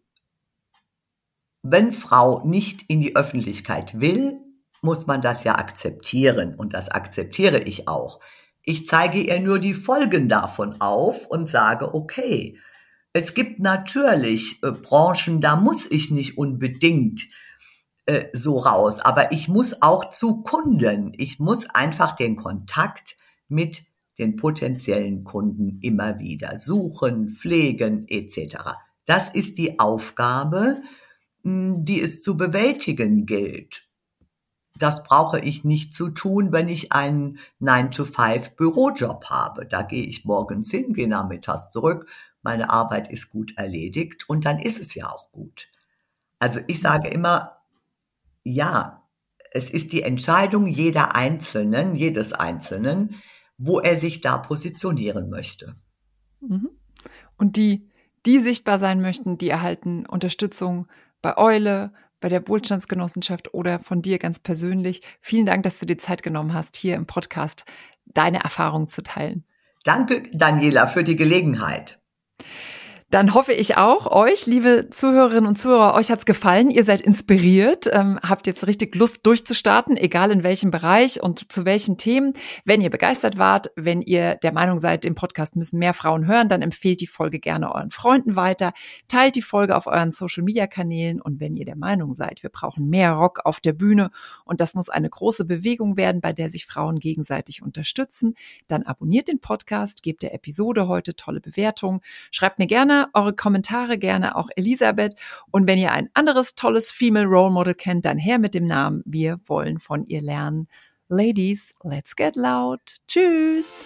wenn Frau nicht in die Öffentlichkeit will, muss man das ja akzeptieren und das akzeptiere ich auch. Ich zeige ihr nur die Folgen davon auf und sage, okay, es gibt natürlich äh, Branchen, da muss ich nicht unbedingt äh, so raus, aber ich muss auch zu Kunden. Ich muss einfach den Kontakt mit den potenziellen Kunden immer wieder suchen, pflegen etc. Das ist die Aufgabe, hm, die es zu bewältigen gilt. Das brauche ich nicht zu tun, wenn ich einen 9-to-5 Bürojob habe. Da gehe ich morgens hin, gehe nachmittags zurück, meine Arbeit ist gut erledigt und dann ist es ja auch gut. Also ich sage immer, ja, es ist die Entscheidung jeder Einzelnen, jedes Einzelnen, wo er sich da positionieren möchte. Mhm. Und die, die sichtbar sein möchten, die erhalten Unterstützung bei Eule, bei der Wohlstandsgenossenschaft oder von dir ganz persönlich. Vielen Dank, dass du dir Zeit genommen hast, hier im Podcast deine Erfahrung zu teilen. Danke, Daniela, für die Gelegenheit dann hoffe ich auch, euch, liebe Zuhörerinnen und Zuhörer, euch hat's gefallen. Ihr seid inspiriert, ähm, habt jetzt richtig Lust durchzustarten, egal in welchem Bereich und zu welchen Themen. Wenn ihr begeistert wart, wenn ihr der Meinung seid, im Podcast müssen mehr Frauen hören, dann empfehlt die Folge gerne euren Freunden weiter, teilt die Folge auf euren Social-Media-Kanälen und wenn ihr der Meinung seid, wir brauchen mehr Rock auf der Bühne und das muss eine große Bewegung werden, bei der sich Frauen gegenseitig unterstützen, dann abonniert den Podcast, gebt der Episode heute tolle Bewertungen, schreibt mir eure Kommentare gerne auch Elisabeth. Und wenn ihr ein anderes tolles Female Role Model kennt, dann her mit dem Namen. Wir wollen von ihr lernen. Ladies, let's get loud. Tschüss.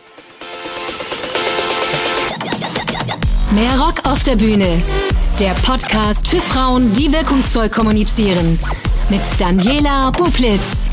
Mehr Rock auf der Bühne. Der Podcast für Frauen, die wirkungsvoll kommunizieren. Mit Daniela Bublitz.